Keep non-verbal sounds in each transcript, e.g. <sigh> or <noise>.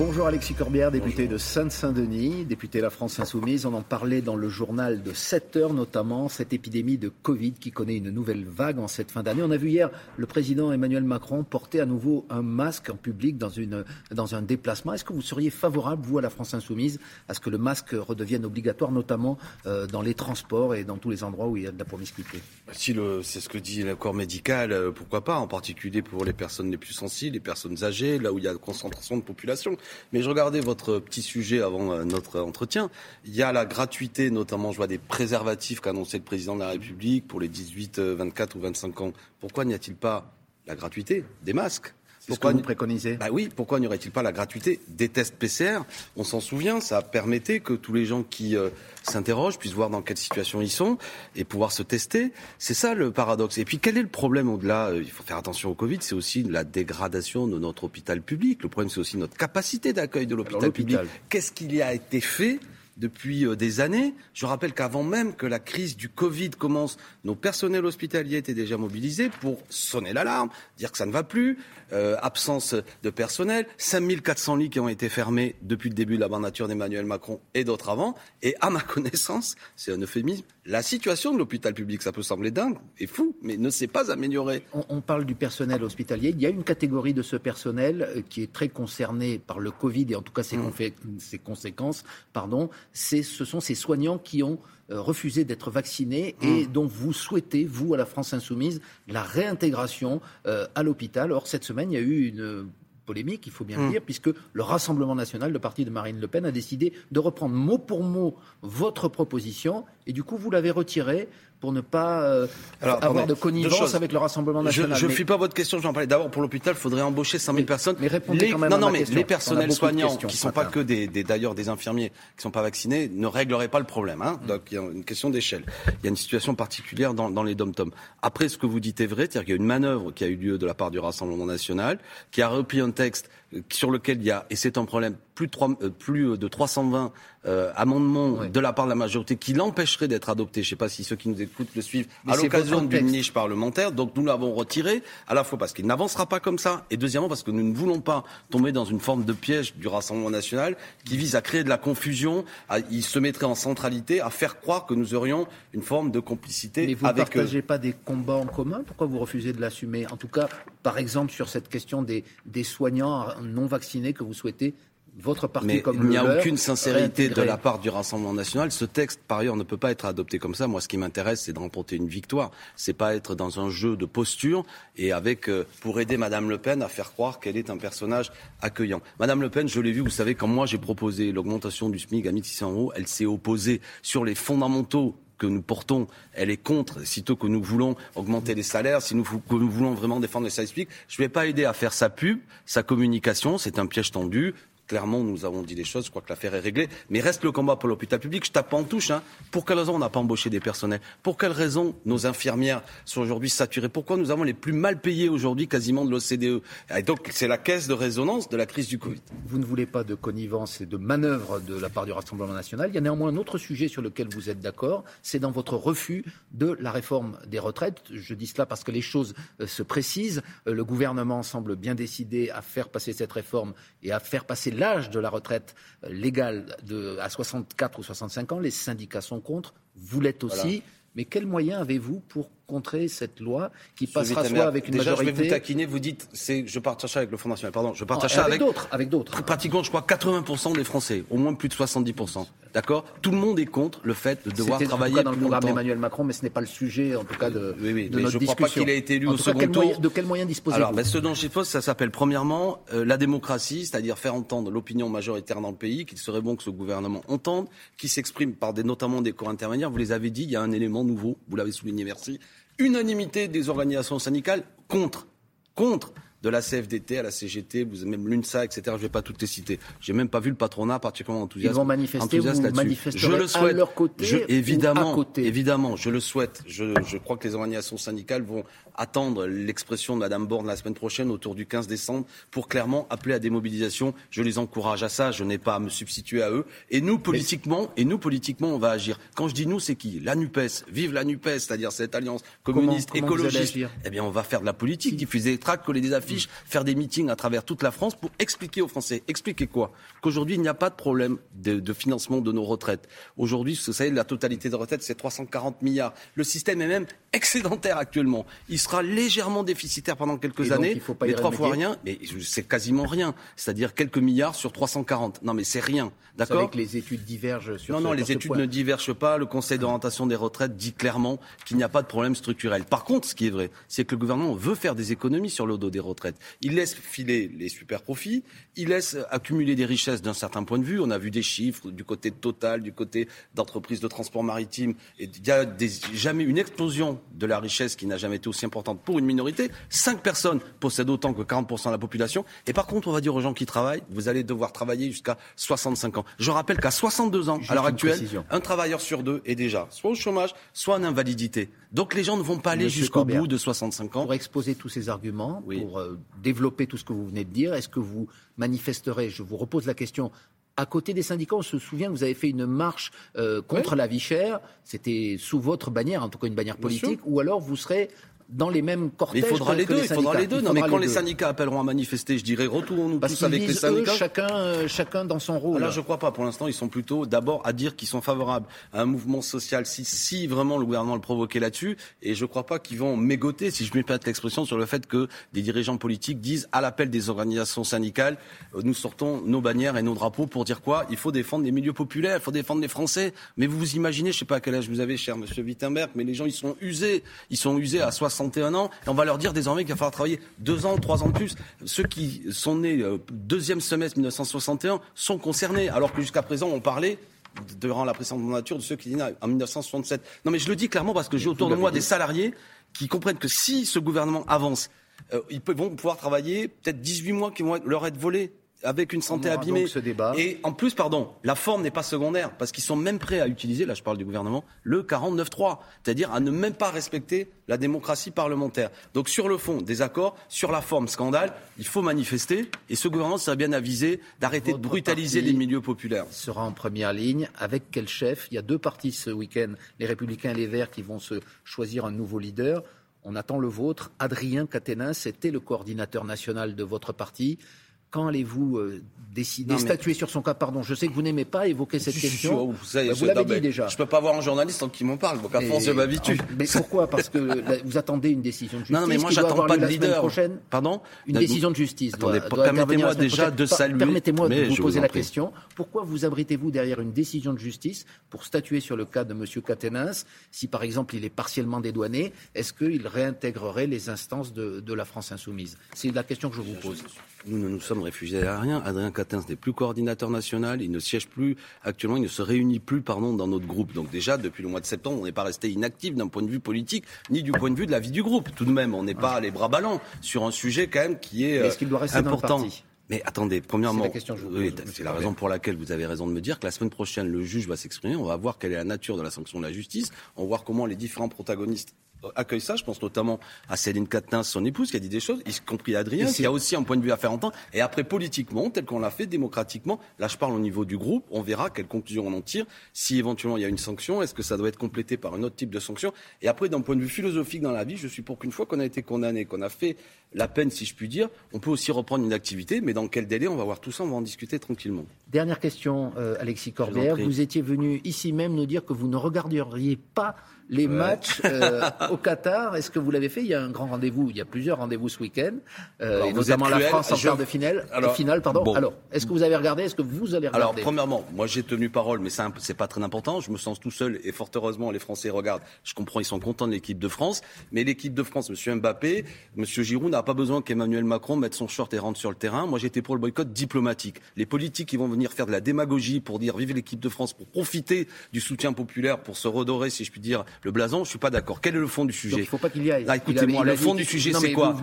Bonjour Alexis Corbière, député de Sainte-Saint-Denis, député de la France Insoumise. On en parlait dans le journal de 7 heures notamment, cette épidémie de Covid qui connaît une nouvelle vague en cette fin d'année. On a vu hier le président Emmanuel Macron porter à nouveau un masque en public dans, une, dans un déplacement. Est-ce que vous seriez favorable, vous, à la France Insoumise, à ce que le masque redevienne obligatoire, notamment euh, dans les transports et dans tous les endroits où il y a de la promiscuité? Si c'est ce que dit le corps médical, euh, pourquoi pas, en particulier pour les personnes les plus sensibles, les personnes âgées, là où il y a une concentration de population. Mais je regardais votre petit sujet avant euh, notre entretien. Il y a la gratuité, notamment, je vois des préservatifs qu'a annoncé le président de la République pour les 18, 24 euh, ou 25 ans. Pourquoi n'y a-t-il pas la gratuité des masques? Pourquoi vous préconisez bah oui, pourquoi n'y aurait-il pas la gratuité des tests PCR On s'en souvient, ça permettait que tous les gens qui euh, s'interrogent puissent voir dans quelle situation ils sont et pouvoir se tester. C'est ça le paradoxe. Et puis quel est le problème au-delà euh, Il faut faire attention au Covid, c'est aussi la dégradation de notre hôpital public. Le problème, c'est aussi notre capacité d'accueil de l'hôpital public. Qu'est-ce qu'il y a été fait depuis euh, des années. Je rappelle qu'avant même que la crise du Covid commence, nos personnels hospitaliers étaient déjà mobilisés pour sonner l'alarme, dire que ça ne va plus, euh, absence de personnel, 5400 lits qui ont été fermés depuis le début de la nature d'Emmanuel Macron et d'autres avant. Et à ma <laughs> connaissance, c'est un euphémisme, la situation de l'hôpital public, ça peut sembler dingue et fou, mais ne s'est pas améliorée. On, parle du personnel hospitalier. Il y a une catégorie de ce personnel euh, qui est très concernée par le Covid et en tout cas ses, mmh. ses conséquences. Pardon, ce sont ces soignants qui ont euh, refusé d'être vaccinés et mmh. dont vous souhaitez, vous, à la France Insoumise, la réintégration euh, à l'hôpital. Or, cette semaine, il y a eu une polémique, il faut bien le mmh. dire, puisque le Rassemblement national, le parti de Marine Le Pen, a décidé de reprendre mot pour mot votre proposition, et du coup, vous l'avez retirée pour ne pas euh, avoir de connivence avec le Rassemblement national. Je ne fuis pas votre question, je vais en parler. D'abord, pour l'hôpital, il faudrait embaucher 100 000 personnes. Mais répondez quand même non, non, mais les personnels soignants, qui ne sont pas que des, d'ailleurs des infirmiers qui ne sont pas vaccinés, ne régleraient pas le problème. Hein. Donc, il y a une question d'échelle. Il y a une situation particulière dans, dans les dom-toms. Après, ce que vous dites est vrai, c'est-à-dire qu'il y a une manœuvre qui a eu lieu de la part du Rassemblement national, qui a repris un texte sur lequel il y a, et c'est un problème, plus de, 3, euh, plus de 320 euh, amendements de la part de la majorité qui l'empêcherait d'être adopté. Je ne sais pas si ceux qui nous écoutent le suivent à l'occasion d'une niche parlementaire. Donc nous l'avons retiré, à la fois parce qu'il n'avancera pas comme ça, et deuxièmement parce que nous ne voulons pas tomber dans une forme de piège du Rassemblement national qui vise à créer de la confusion. À, il se mettrait en centralité à faire croire que nous aurions une forme de complicité Mais vous avec ne partagez pas des combats en commun? Pourquoi vous refusez de l'assumer? En tout cas, par exemple, sur cette question des, des soignants non vaccinés que vous souhaitez votre parti Mais comme il n'y a aucune sincérité de la part du Rassemblement national. Ce texte, par ailleurs, ne peut pas être adopté comme ça. Moi, ce qui m'intéresse, c'est de remporter une victoire. C'est pas être dans un jeu de posture et avec euh, pour aider Madame Le Pen à faire croire qu'elle est un personnage accueillant. Madame Le Pen, je l'ai vu, vous savez, quand moi j'ai proposé l'augmentation du SMIC à 1600 euros, elle s'est opposée sur les fondamentaux que nous portons, elle est contre, sitôt que nous voulons augmenter les salaires, si nous, que voulons vraiment défendre les services publics. Je ne vais pas aider à faire sa pub, sa communication, c'est un piège tendu. Clairement, nous avons dit les choses, je crois que l'affaire est réglée. Mais reste le combat pour l'hôpital public. Je tape en touche. Hein. Pour quelle raison on n'a pas embauché des personnels? Pour quelle raison nos infirmières sont aujourd'hui saturées? Pourquoi nous avons les plus mal payés aujourd'hui quasiment de l'OCDE? Et donc, c'est la caisse de résonance de la crise du Covid. Vous ne voulez pas de connivence et de manœuvre de la part du Rassemblement national. Il y a néanmoins un autre sujet sur lequel vous êtes d'accord. C'est dans votre refus de la réforme des retraites. Je dis cela parce que les choses euh, se précisent. Euh, le gouvernement semble bien décidé à faire passer cette réforme et à faire passer l'âge de la retraite euh, légale de, à 64 ou 65 ans. Les syndicats sont contre, vous l'êtes aussi. Mais quels moyens avez-vous pour contrer cette loi qui passera soit avec une Déjà, majorité. Je vais vous taquiner, vous dites, c'est, je partage avec le Front National, pardon, je partage avec, avec d'autres, avec d'autres. Pratiquement, je crois, 80% des Français, au moins plus de 70%. D'accord? Tout le monde est contre le fait de devoir travailler. C'était dans le programme d'Emmanuel Macron, mais ce n'est pas le sujet, en tout cas, de, oui, oui, de mais notre je discussion. crois pas qu'il ait été élu au second tour. de quels moyens disposez-vous? Alors, ben, ce dont je pose, ça s'appelle premièrement euh, la démocratie, c'est-à-dire faire entendre l'opinion majoritaire dans le pays, qu'il serait bon que ce gouvernement entende, qui s'exprime par des, notamment des corps intermédiaires. Vous les avez dit, il y a un élément nouveau, vous l'avez souligné, merci unanimité des organisations syndicales contre. Contre. De la CFDT à la CGT, vous même l'UNSA, etc. Je ne vais pas toutes les citer. J'ai même pas vu le patronat particulièrement enthousiaste. Ils vont manifester, je souhaite. à leur côté évidemment, à côté. évidemment, je le souhaite. Je, je crois que les organisations syndicales vont attendre l'expression de Madame Borne la semaine prochaine autour du 15 décembre pour clairement appeler à des mobilisations. Je les encourage à ça. Je n'ai pas à me substituer à eux. Et nous politiquement, et nous politiquement, on va agir. Quand je dis nous, c'est qui? La Nupes. Vive la Nupes, c'est-à-dire cette alliance communiste écologiste. Eh bien, on va faire de la politique, diffuser des tracts, coller des affiches, faire des meetings à travers toute la France pour expliquer aux Français. Expliquer quoi? Qu'aujourd'hui, il n'y a pas de problème de, financement de nos retraites. Aujourd'hui, vous savez, la totalité de retraites, c'est 340 milliards. Le système est même excédentaire actuellement. Il sera légèrement déficitaire pendant quelques années, il faut pas mais trois fois rien, mais c'est quasiment rien. C'est-à-dire quelques milliards sur 340. Non, mais c'est rien. D'accord que les études divergent sur Non, non, les études ne divergent pas. Le Conseil d'orientation des retraites dit clairement qu'il n'y a pas de problème structurel. Par contre, ce qui est vrai, c'est que le gouvernement veut faire des économies sur le dos des retraites. Il laisse filer les super profits, il laisse accumuler des richesses d'un certain point de vue. On a vu des chiffres du côté de Total, du côté d'entreprises de transport maritime. Et il y a jamais une explosion de la richesse qui n'a jamais été aussi importante pour une minorité. Cinq personnes possèdent autant que 40% de la population. Et par contre, on va dire aux gens qui travaillent, vous allez devoir travailler jusqu'à 65 ans. Je rappelle qu'à 62 ans, à l'heure actuelle, un travailleur sur deux est déjà soit au chômage, soit en invalidité. Donc les gens ne vont pas aller jusqu'au bout de 65 ans. Pour exposer tous ces arguments, pour euh, développer tout ce que vous venez de dire, est-ce que vous manifesterez, je vous repose la question, à côté des syndicats, on se souvient que vous avez fait une marche euh, contre la vie chère. C'était sous votre bannière, en tout cas une bannière politique, ou alors vous serez dans les mêmes cortèges. il faudra les deux, il faudra les deux. non, mais quand les, syndicats appelleront à manifester, je dirais retournons-nous tous avec les syndicats. chacun, euh, chacun dans son rôle. Là, je crois pas. Pour l'instant, ils sont plutôt d'abord à dire qu'ils sont favorables à un mouvement social si, si vraiment le gouvernement le provoquait là-dessus. Et je crois pas qu'ils vont mégoter, si je me permets l'expression, sur le fait que des dirigeants politiques disent à l'appel des organisations syndicales, euh, nous sortons nos bannières et nos drapeaux pour dire quoi? Il faut défendre les milieux populaires, il faut défendre les Français. Mais vous vous imaginez, je sais pas à quel âge vous avez, cher Monsieur Wittenberg, mais les gens ils sont usés, ils sont usés à 61 ans et on va leur dire désormais qu'il va falloir travailler deux ans, trois ans de plus. Ceux qui sont nés euh, deuxième semestre 1961 sont concernés, alors que jusqu'à présent on parlait durant la précédente nature de ceux qui nés en 1967. Non mais je le dis clairement parce que j'ai autour de moi des salariés qui comprennent que si ce gouvernement avance, euh, ils vont pouvoir travailler peut-être 18 mois qui vont leur être volés avec une santé abîmée. Ce débat. Et en plus, pardon, la forme n'est pas secondaire, parce qu'ils sont même prêts à utiliser, là je parle du gouvernement, le 49-3, c'est-à-dire à ne même pas respecter la démocratie parlementaire. Donc sur le fond, des accords, sur la forme, scandale, il faut manifester, et ce gouvernement serait bien avisé d'arrêter de brutaliser les milieux populaires. sera en première ligne, avec quel chef? Il y a deux partis ce week-end, les Républicains et les Verts, qui vont se choisir un nouveau leader. On attend le vôtre. Adrien Caténin, c'était le coordinateur national de votre parti. Quand allez-vous euh, décider, statuer sur son cas? Pardon, je sais que vous n'aimez pas évoquer cette question. vous, bah, l'avez dit déjà. Je ne peux pas voir un journaliste qui m'en parle, donc à force je m'habitue. Mais pourquoi? Parce que vous attendez une décision de justice. Non, mais moi j'attends pas de leader. Prochaine. Pardon? Une décision de justice. Permettez-moi déjà de saluer. Permettez-moi de vous poser la question. Pourquoi vous abritez-vous derrière une décision de justice pour statuer sur le cas de M. Catenins Si par exemple il est partiellement dédouané, est-ce qu'il réintégrerait les instances de, de la France insoumise? C'est la question que je vous pose. Nous ne nous sommes réfugiés à rien. Adrien Quatennens n'est plus coordinateur national. Il ne siège plus actuellement. Il ne se réunit plus, pardon, dans notre groupe. Donc déjà, depuis le mois de septembre, on n'est pas resté inactif d'un point de vue politique, ni du point de vue de la vie du groupe. Tout de même, on n'est pas les bras ballants sur un sujet quand même qui est, est doit rester important. Dans le parti? Mais attendez, premièrement, c'est la, raison pour laquelle vous avez raison de me dire que la semaine prochaine, le juge va s'exprimer. On va voir quelle est la nature de la sanction de la justice. On va voir comment les différents protagonistes accueille ça. Je pense notamment à Céline Catin, son épouse, qui a dit des choses, y compris Adrien, qui a aussi un point de vue à faire entendre. Et après, politiquement, tel qu'on l'a fait, démocratiquement, là je parle au niveau du groupe, on verra quelles conclusions on en tire. Si éventuellement il y a une sanction, est-ce que ça doit être complété par un autre type de sanction? Et après, d'un point de vue philosophique dans la vie, je suis pour qu'une fois qu'on a été condamné, qu'on a fait la peine, si je puis dire, on peut aussi reprendre une activité, mais dans quel délai On va voir tout ça, on va en discuter tranquillement. Dernière question, euh, Alexis Corbière. Vous étiez venu ici même nous dire que vous ne regarderiez pas les matchs euh, au Qatar. Est-ce que vous l'avez fait? Il y a un grand rendez-vous, il y a plusieurs rendez-vous ce week-end, euh, notamment la France en quart de finale. Alors, finale pardon. Alors, est-ce que vous avez regardé? Est-ce que vous allez regarder Alors, premièrement, moi j'ai tenu parole, mais c'est pas très important. Je me sens tout seul et fort heureusement, les Français regardent. Je comprends, ils sont contents de l'équipe de France, mais l'équipe de France, Monsieur Mbappé, Monsieur Giroud n'a pas besoin qu'Emmanuel Macron mette son short et rentre sur le terrain. Moi, j'étais pour le boycott diplomatique. Les politiques qui vont venir faire de la démagogie pour dire vive l'équipe de France, pour profiter du soutien populaire, pour se redorer, si je puis dire, le blason, je suis pas d'accord. Quel est le fond du sujet Il ne faut pas qu'il y aille. Ah, écoutez-moi, le fond du sujet, c'est quoi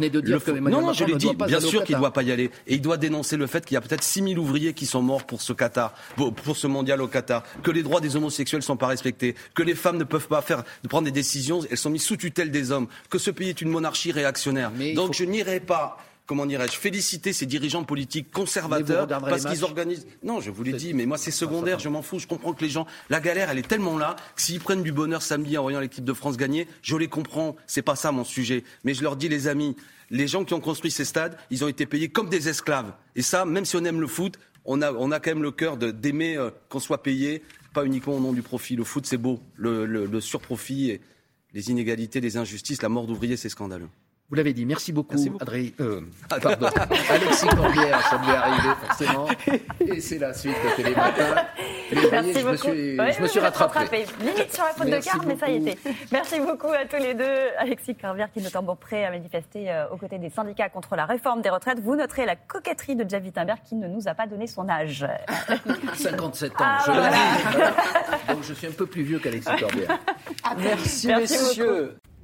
Non, non, je l'ai dit. Bien sûr qu'il ne doit pas y aller. Et il doit dénoncer le fait qu'il y a peut-être 6000 ouvriers qui sont morts pour ce Qatar, pour ce mondial au Qatar, que les droits des homosexuels sont pas respectés, que les femmes ne peuvent pas faire, de prendre des décisions, elles sont mises sous tutelle des hommes, que ce pays est une monarchie réactionnaire. Donc je n'irai pas comment dirais-je, féliciter ces dirigeants politiques conservateurs parce qu'ils organisent. Non, je vous l'ai dit, mais moi c'est secondaire, je m'en fous. Je comprends que les gens, la galère, elle est tellement là que s'ils prennent du bonheur samedi en voyant l'équipe de France gagner, je les comprends. C'est pas ça mon sujet. Mais je leur dis, les amis, les gens qui ont construit ces stades, ils ont été payés comme des esclaves. Et ça, même si on aime le foot, on a, on a quand même le cœur d'aimer euh, qu'on soit payé, pas uniquement au nom du profit. Le foot, c'est beau. Le, le, le surprofit, et les inégalités, les injustices, la mort d'ouvriers, c'est scandaleux. Vous l'avez dit. Merci beaucoup, Adrien. Euh, pardon. Alexis Corbière, ça devait arriver forcément. <laughs> Et c'est la suite de Télématin. Merci beaucoup. Je me suis, je me suis rattrapé. rattrapé. Limite sur la faute de carte, mais ça y était. Merci beaucoup à tous les deux. Alexis Corbière qui est notamment prêt à manifester euh, aux côtés des syndicats contre la réforme des retraites. Vous noterez la coquetterie de Javi Timber qui ne nous a pas donné son âge. <laughs> 57 ans, ah, je voilà. l'ai Donc je suis un peu plus vieux qu'Alexis Corbière. <laughs> Merci, Merci messieurs.